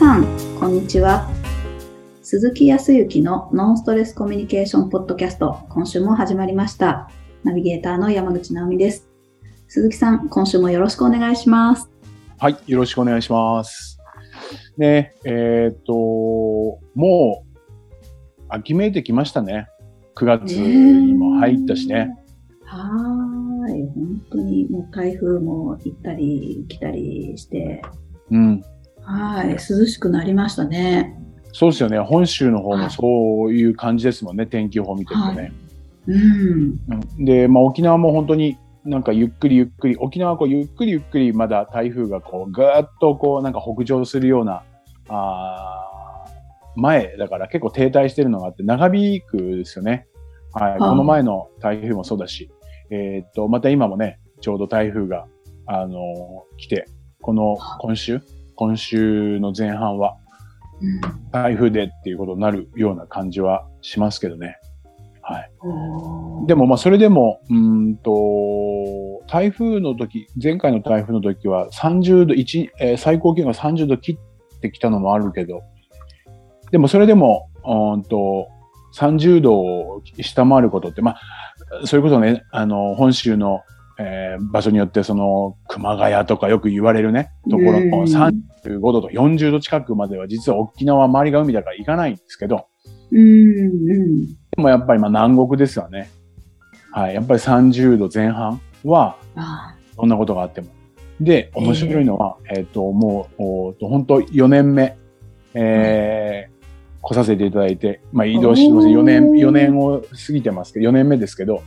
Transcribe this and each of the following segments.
さん、こんにちは。鈴木康之のノンストレスコミュニケーションポッドキャスト、今週も始まりました。ナビゲーターの山口直美です。鈴木さん、今週もよろしくお願いします。はい、よろしくお願いします。ね、えっ、と、もう、秋めいてきましたね。9月にも入ったしね。はーい、本当にもう台風も行ったり来たりして、うん。はい、涼しくなりましたね。そうですよね。本州の方もはいそういう感じですもんね。天気予報見てるとね。うん。うんで、まあ沖縄も本当になんかゆっくりゆっくり、沖縄はこうゆっくりゆっくりまだ台風がこうぐーっとこうなんか北上するような、あー前だから結構停滞してるのがあって長引くですよね。はい。あこの前の台風もそうだし、えーっと、また今もね、ちょうど台風が、あのー来て、この今週、今週の前半はうん台風でっていうことになるような感じはしますけどね。はい。でもまあそれでも、うーんと、台風の時、前回の台風の時は30度、一えー最高気温が30度切ってきたのもあるけど、でもそれでも、うーんと、30度を下回ることって、まあ、それこそね、あの、本州の、えー場所によって、その、熊谷とかよく言われるね、ところのうん35度と40度近くまでは、実は沖縄は周りが海だから行かないんですけど、うん、うん。でもやっぱりまあ南国ですよね。はい。やっぱり30度前半は、あそんなことがあっても。で、面白いのは、えっ、と、もう、おーと本当4年目、えー来させていただいて、まあ移動してます。4年、おー4年を過ぎてますけど、4年目ですけど、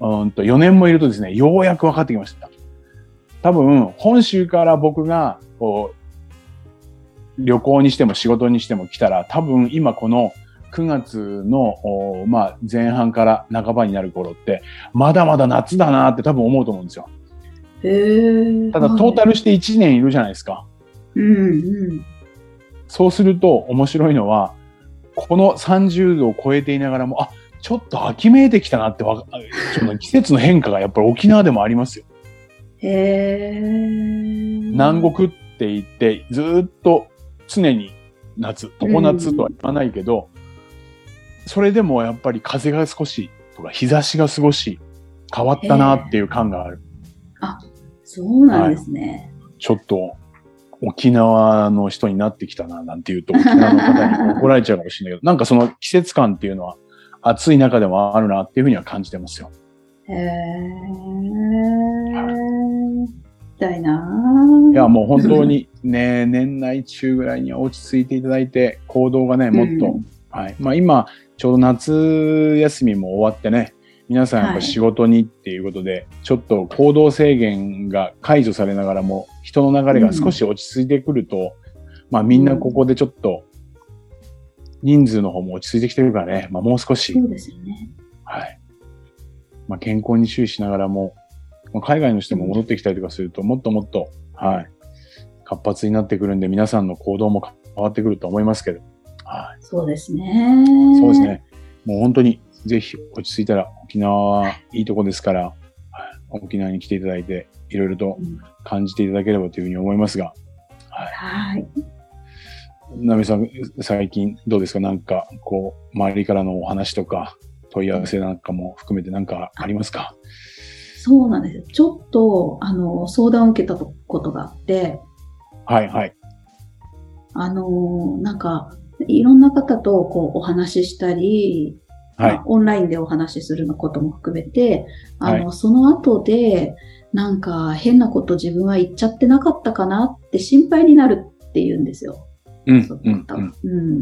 うーんと4年もいるとですね、ようやく分かってきました。多分、本州から僕が、こう、旅行にしても仕事にしても来たら、多分今この9月の、おまあ、前半から半ばになる頃って、まだまだ夏だなって多分思うと思うんですよ。ただ、トータルして1年いるじゃないですか。うん、うん。そうすると面白いのは、この30度を超えていながらも、あ、ちょっと秋めいてきたなってわか、その季節の変化がやっぱり沖縄でもありますよ。へえ。南国って言って、ずーっと常に夏、常夏とは言わないけど、それでもやっぱり風が少しとか日差しが少し変わったなっていう感がある。そうなんですね。ちょっと沖縄の人になってきたななんて言うと沖縄の方に怒られちゃうかもしれないけど、なんかその季節感っていうのは暑い中でもあるなっていうふうには感じてますよ。へえ。行きたいないや、もう本当にね、年内中ぐらいには落ち着いていただいて、行動がね、もっと、うんはい。まあ今、ちょうど夏休みも終わってね、皆さんやっぱ仕事にっていうことで、ちょっと行動制限が解除されながらも、人の流れが少し落ち着いてくると、まあみんなここでちょっと、人数の方も落ち着いてきてるからね、まあもう少しそ、うですよね。はい。まあ健康に注意しながらも、まあ海外の人も戻ってきたりとかすると、もっともっと、はい。活発になってくるんで、皆さんの行動も変わってくると思いますけど、はい。そうですね。そうです。ね。もう本当に、ぜひ落ち着いたら、沖縄はいいとこですから、はい沖縄に来ていただいて、いろいろとうん感じていただければというふうに思いますが、はい。はい。なみさん、最近どうですか？なんか、こう、周りからのお話とか、問い合わせなんかも含めてなんかありますか？そうなんですよ。ちょっと、あの、相談を受けたことがあって、はい、はい。あの、なんか、いろんな方とこうお話ししたり、はいまあ。オンラインでお話しするのことも含めて、あの、はその後で、なんか変なこと自分は言っちゃってなかったかなって心配になるって言うんですよ。うん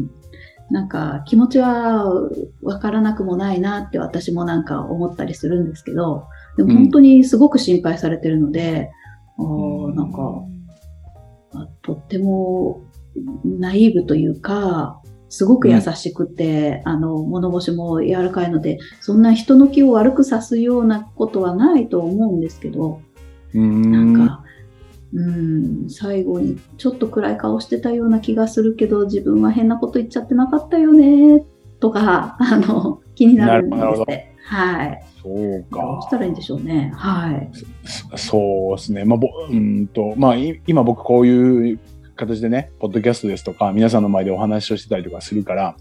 う。なんか気持ちはわからなくもないなって私もなんか思ったりするんですけど、でも本当にすごく心配されてるので、あーなんか、あとってもナイーブというか、すごく優しくて、あの、物腰も柔らかいので、そんな人の気を悪くさすようなことはないと思うんですけど、うーん。なんか、うん、最後にちょっと暗い顔してたような気がするけど、自分は変なこと言っちゃってなかったよね、とか、あの、気になるんですね。はい。そうどうかし。たらいいんでしょうね。はい。そそうですね。まあ、ぼうんと、まあ、い今僕こういう、形でね、ポッドキャストですとか、皆さんの前でお話をしてたりとかするから、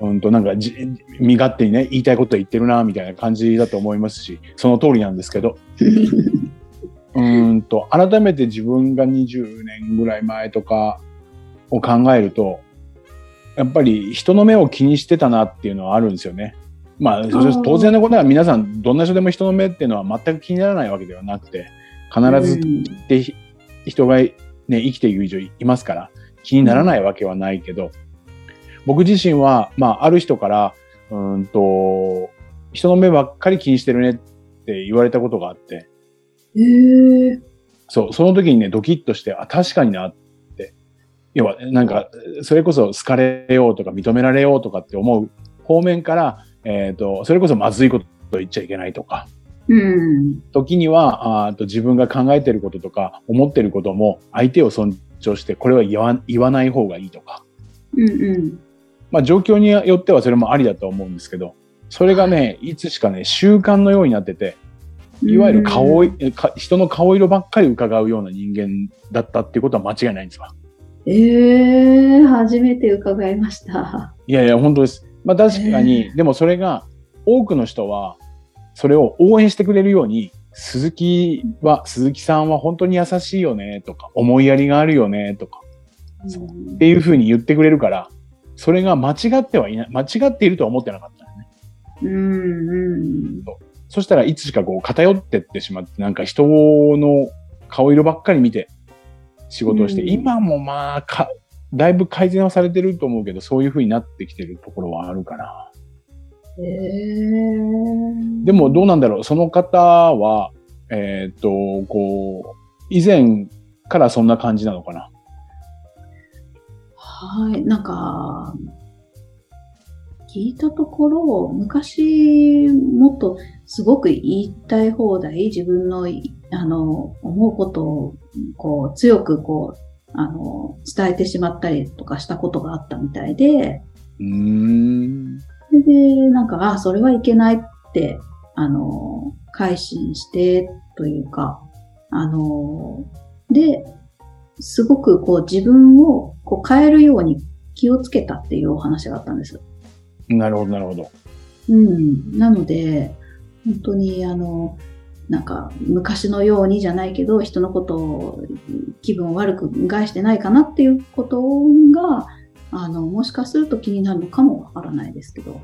うんと、なんかじ、身勝手にね、言いたいこと言ってるな、みたいな感じだと思いますし、その通りなんですけど、うんと、改めて自分が20年ぐらい前とかを考えると、やっぱり人の目を気にしてたなっていうのはあるんですよね。まあ、当然のことは皆さん、どんな人でも人の目っていうのは全く気にならないわけではなくて、必ずって人がね、生きている以上いますから、気にならないわけはないけど、僕自身は、まあ、ある人から、うんと、人の目ばっかり気にしてるねって言われたことがあって、へえ。そう、その時にね、ドキッとして、あ、確かになって。要は、なんか、それこそ好かれようとか認められようとかって思う方面から、えっ、と、それこそまずいこと言っちゃいけないとか、うん。時には、あーと自分が考えてることとか思ってることも相手を尊重して、これは言わ言わない方がいいとか。うんうん。まあ状況によってはそれもありだと思うんですけど、それがね、いつしかね、習慣のようになってて、いわゆる顔い、えか人の顔色ばっかり伺うような人間だったっていうことは間違いないんですわ。ええ初めて伺いました。いやいや、本当です。まあ確かに、でもそれが、多くの人は、それを応援してくれるように、鈴木は、鈴木さんは本当に優しいよね、とか、思いやりがあるよね、とか、っていうふうに言ってくれるから、それが間違ってはいない、間違っているとは思ってなかったのね。うんうん。そしたらいつしかこう偏ってってしまって、なんか人の顔色ばっかり見て仕事をして、うん。今もまあか、だいぶ改善はされてると思うけど、そういう風になってきてるところはあるかな。ええでもどうなんだろう、その方は、えーっと、こう、以前からそんな感じなのかな。はい、なんか、聞いたところ、昔、もっとすごく言いたい放題、自分のい、あの、思うことを、こう、強くこう、あの、伝えてしまったりとかしたことがあったみたいで、うーん。それで、なんか、あ、それはいけないって、あの、改心して、というか、あの、で、すごくこう自分をこう変えるように気をつけたっていうお話があったんです。なるほど、なるほど。うん。なので、本当にあの、なんか昔のようにじゃないけど、人のことを気分を悪く害してないかなっていうことが、あの、もしかすると気になるのかもわからないですけど。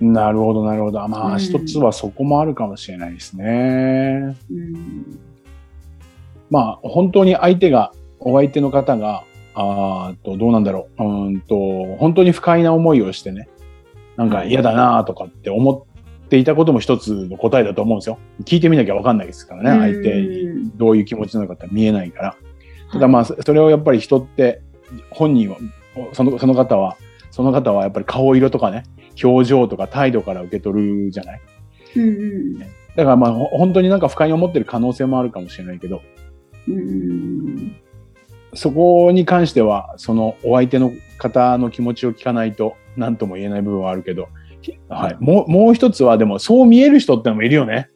なるほど、なるほど。まあ、うん一つはそこもあるかもしれないですね。うん。まあ、本当に相手が、お相手の方が、あと、どうなんだろう。うーんと、本当に不快な思いをしてね、なんか嫌だなとかって思っていたことも一つの答えだと思うんですよ。聞いてみなきゃわかんないですからね、相手にどういう気持ちなのかって見えないから。ただまあ、そそれをやっぱり人って、本人は、そのその方は、その方はやっぱり顔色とかね、表情とか態度から受け取るじゃない？うんうんだからまあ、ほ本当になんか不快に思ってる可能性もあるかもしれないけど、うんそこに関しては、そのお相手の方の気持ちを聞かないと何とも言えない部分はあるけど、ひはい。もう、もう一つはでもそう見える人ってのもいるよね。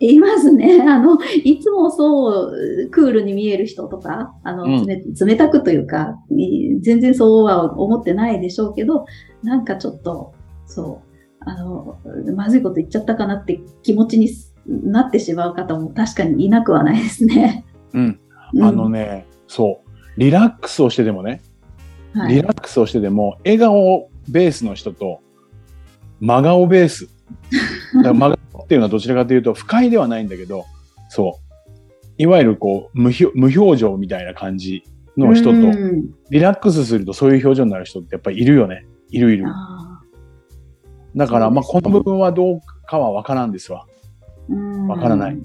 いますね。あの、いつもそう、クールに見える人とか、あの、うん冷冷たくというか、い全然そうは思ってないでしょうけど、なんかちょっと、そう、あの、まずいこと言っちゃったかなって気持ちになってしまう方も確かにいなくはないですね。うん。うんあのね、そう。リラックスをしてでもね、はいリラックスをしてでも、笑顔ベースの人と、真顔ベース。だから 真顔っていうのはどちらかというと、不快ではないんだけど、そう。いわゆるこう、無表無表情みたいな感じの人と、うんリラックスするとそういう表情になる人ってやっぱりいるよね。いるいる。あだから、まあ、この部分はどうかはわからんですわ。わからない。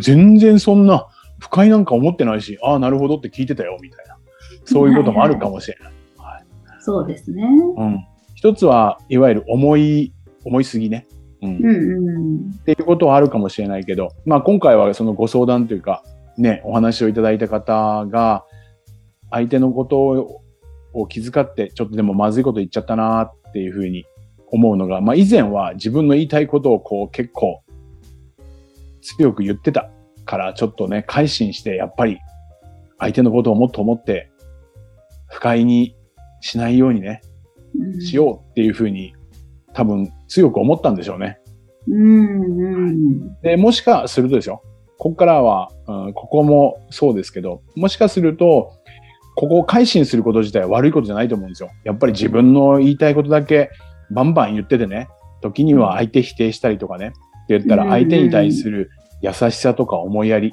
全然そんな不快なんか思ってないし、ああ、なるほどって聞いてたよ、みたいな。そういうこともあるかもしれない。そうですね。うん。一つは、いわゆる思い、思いすぎね。うん。うんうん。っていうことはあるかもしれないけど、まあ今回はそのご相談というか、ね、お話をいただいた方が、相手のことをを気遣って、ちょっとでもまずいこと言っちゃったなっていうふうに思うのが、まあ以前は自分の言いたいことをこう結構強く言ってたから、ちょっとね、改心して、やっぱり相手のことをもっと思って、不快にしないようにね、うんしようっていうふうに、多分強く思ったんでしょうね。うんうん。で、もしかするとですよ。ここからは、うん、ここもそうですけど、もしかすると、ここを改心すること自体は悪いことじゃないと思うんですよ。やっぱり自分の言いたいことだけバンバン言っててね、時には相手否定したりとかね、って言ったら相手に対する優しさとか思いやり、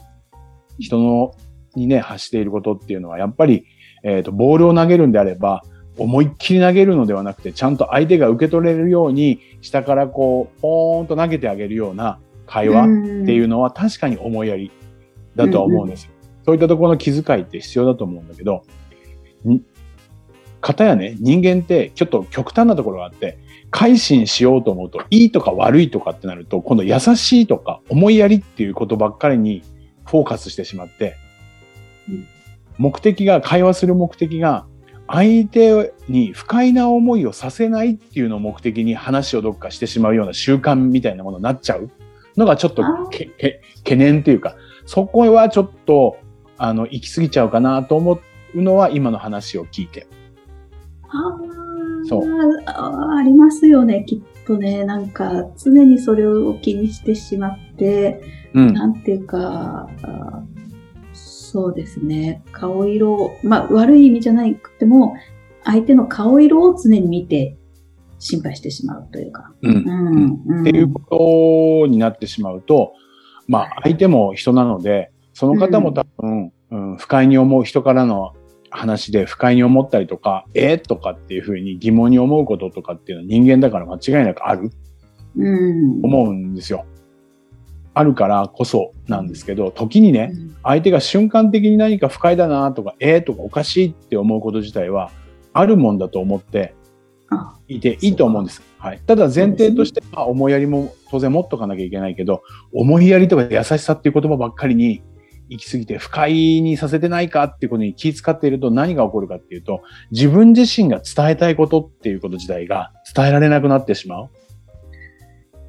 人のにね、発していることっていうのは、やっぱり、えっ、と、ボールを投げるんであれば、思いっきり投げるのではなくて、ちゃんと相手が受け取れるように、下からこう、ポーンと投げてあげるような会話っていうのは確かに思いやりだとは思うんです。そういったところの気遣いって必要だと思うんだけど、ん方やね、人間ってちょっと極端なところがあって、改心しようと思うと、いいとか悪いとかってなると、今度優しいとか思いやりっていうことばっかりにフォーカスしてしまってうん、目的が、会話する目的が、相手に不快な思いをさせないっていうのを目的に話をどっかしてしまうような習慣みたいなものになっちゃうのがちょっと懸念っていうか、そこはちょっと、あの、行き過ぎちゃうかなと思うのは今の話を聞いて。あーそうあーありますよね、きっとね。なんか、常にそれを気にしてしまって、うん。なんていうか、そうですね。顔色を、まあ悪い意味じゃなくても、相手の顔色を常に見て心配してしまうというか。うんう。ん。うんっていうことになってしまうと、まあ相手も人なので、その方も多分、うん不快に思う人からの話で不快に思ったりとか、えー？とかっていうふうに疑問に思うこととかっていうのは人間だから間違いなくあるうん。思うんですよ。あるからこそなんですけど、時にね、うん相手が瞬間的に何か不快だなとか、えーとかおかしいって思うこと自体はあるもんだと思ってあいていいと思うんです。はい。ただ前提としては思いやりも当然持っとかなきゃいけないけど、思いやりとか優しさっていう言葉ばっかりに行き過ぎて不快にさせてないかっていうことに気遣っていると何が起こるかっていうと、自分自身が伝えたいことっていうこと自体が伝えられなくなってしまう。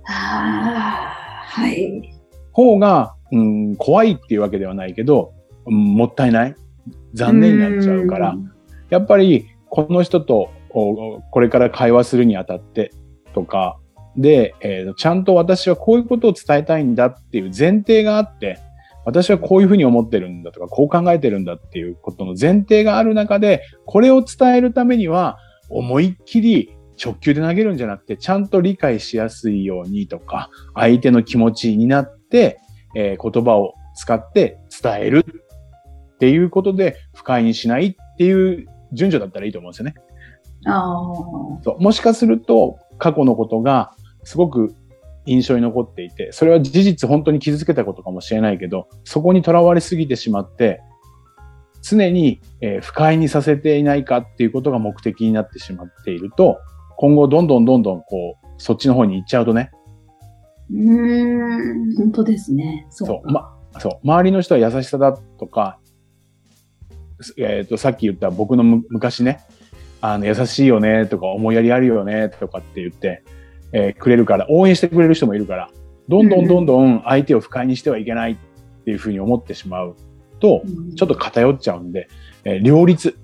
ああ、はい。方が、うん、怖いっていうわけではないけど、うんもったいない。残念になっちゃうから、やっぱりこの人とおこれから会話するにあたってとかで、えーちゃんと私はこういうことを伝えたいんだっていう前提があって、私はこういうふうに思ってるんだとか、こう考えてるんだっていうことの前提がある中で、これを伝えるためには、思いっきり直球で投げるんじゃなくて、ちゃんと理解しやすいようにとか、相手の気持ちになって、えー言葉を使って伝えるっていうことで不快にしないっていう順序だったらいいと思うんですよね。ああ。そうもしかすると過去のことがすごく印象に残っていて、それは事実本当に傷つけたことかもしれないけど、そこにとらわれすぎてしまって、常に、えー不快にさせていないかっていうことが目的になってしまっていると、今後どんどんどんどんこう、そっちの方に行っちゃうとね、うーん、本当ですね。そうま、そう、周りの人は優しさだとか、えっ、と、さっき言った僕のむ昔ね、あの、優しいよねとか、思いやりあるよねとかって言って、えーくれるから、応援してくれる人もいるから、どんどんどんどん相手を不快にしてはいけないっていうふうに思ってしまうと、うんちょっと偏っちゃうんで、えー両立。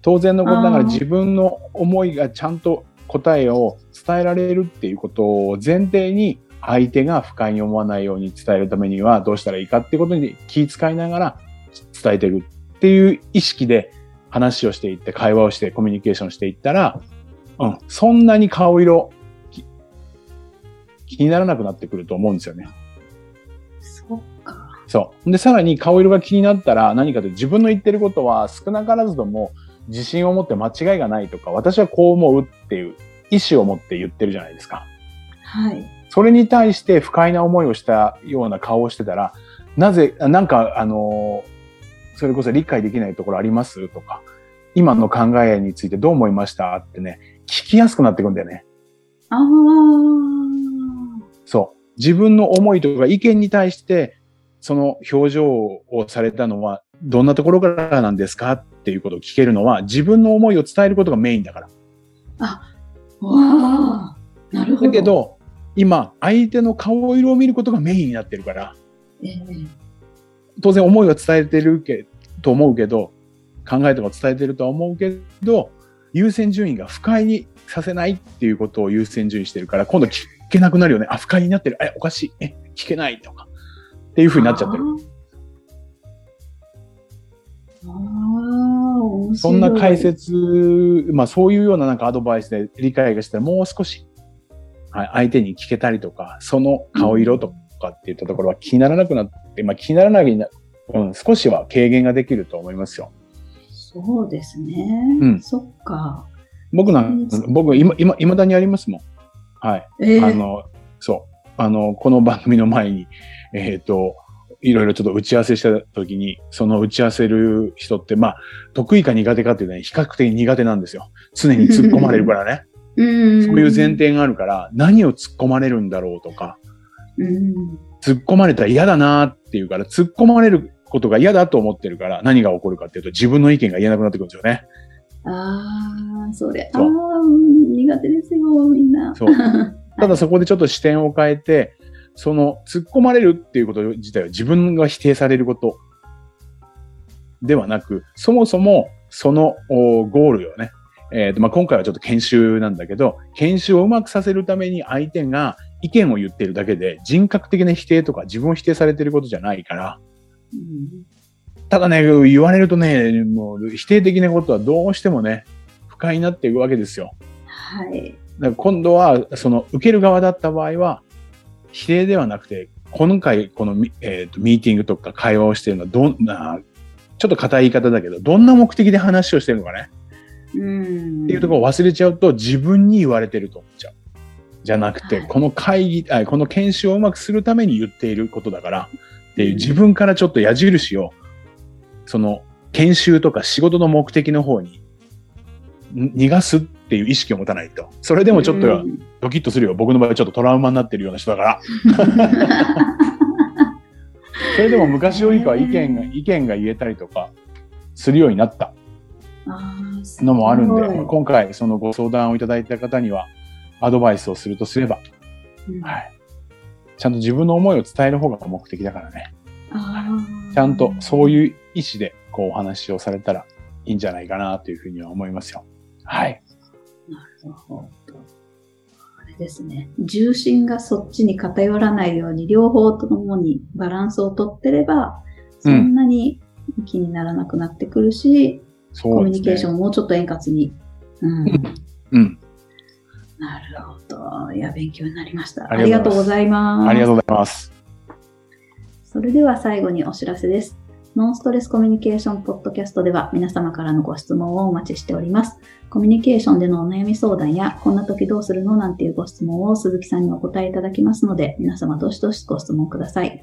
当然のことながら自分の思いがちゃんと答えを伝えられるっていうことを前提に相手が不快に思わないように伝えるためにはどうしたらいいかっていうことに気遣いながら伝えてるっていう意識で話をしていって会話をしてコミュニケーションしていったら、うん、そんなに顔色き気にならなくなってくると思うんですよね。そっか。そう。で、さらに顔色が気になったら何かと自分の言ってることは少なからずとも自信を持って間違いがないとか、私はこう思うっていう意思を持って言ってるじゃないですか。はい。それに対して不快な思いをしたような顔をしてたら、なぜ、あなんか、あのーそれこそ理解できないところあります？とか、今の考えについてどう思いました？ってね、聞きやすくなってくるんだよね。ああ。そう。自分の思いとか意見に対して、その表情をされたのは、どんなところからなんですか？っていうことを聞けるのは、自分の思いを伝えることがメインだから。わあ。なるほど。だけ、ど、今、相手の顔色を見ることがメインになってるから、ええ当然思いは伝えてるけと思うけど、考えとか伝えてるとは思うけど、優先順位が不快にさせないっていうことを優先順位してるから、今度聞けなくなるよね。あ、不快になってる。え、おかしい。え、聞けないとか。っていう風になっちゃってる。そんな解説、まあそういうようななんかアドバイスで理解がしたらもう少し、はい、相手に聞けたりとか、その顔色とかっていったところは気にならなくなって、まあ気にならないな、うん、少しは軽減ができると思いますよ。そうですね。うんそっか。僕なんうん僕今、今、未だにありますもん。はい。ええあの、そう。あの、この番組の前に、えっ、と、いろいろちょっと打ち合わせした時に、その打ち合わせる人って、まあ、得意か苦手かっていうのは比較的苦手なんですよ。常に突っ込まれるからね。うん。そういう前提があるから、何を突っ込まれるんだろうとか、うん。突っ込まれたら嫌だなっていうから、突っ込まれることが嫌だと思ってるから、何が起こるかっていうと、自分の意見が言えなくなってくるんですよね。ああ、それ、ああ苦手ですよ、みんな。そう。ただそこでちょっと視点を変えて、その突っ込まれるっていうこと自体は自分が否定されることではなく、そもそもそのおゴールをね、えーとまあ、今回はちょっと研修なんだけど、研修をうまくさせるために相手が意見を言ってるだけで人格的な否定とか自分を否定されてることじゃないから、うんただね、言われるとね、もう否定的なことはどうしてもね、不快になっていくわけですよ。はい。だから今度は、その、受ける側だった場合は、否定ではなくて、今回、このミ,、えーとミーティングとか会話をしているのは、どんな、ちょっと硬い言い方だけど、どんな目的で話をしてるのかね、うん。っていうところを忘れちゃうと、自分に言われてると思っちゃう。じゃなくて、はいこの会議あ、この研修をうまくするために言っていることだから、っていううん自分からちょっと矢印を、その、研修とか仕事の目的の方に、ん逃がすっていう意識を持たないと。それでもちょっと、うんドキッとするよ。僕の場合ちょっとトラウマになってるような人だから。それでも昔よりかは意見が、意見が言えたりとかするようになったのもあるんで、まあ今回そのご相談をいただいた方にはアドバイスをするとすれば、うんはい。ちゃんと自分の思いを伝える方が目的だからね。ちゃんとそういう意思でこうお話をされたらいいんじゃないかなというふうには思いますよ。はい。なるほど。あれですね。重心がそっちに偏らないように、両方ともにバランスをとってれば、そんなに気にならなくなってくるし、コ。ミュニケーションももうちょっと円滑に。うん。うん。なるほど。いや、勉強になりました。あありがとうございます。ありがとうございます。それでは最後にお知らせです。ノンストレスコミュニケーションポッドキャストでは皆様からのご質問をお待ちしております。コミュニケーションでのお悩み相談や、こんな時どうするのなんていうご質問を鈴木さんにお答えいただきますので、皆様どしどしご質問ください。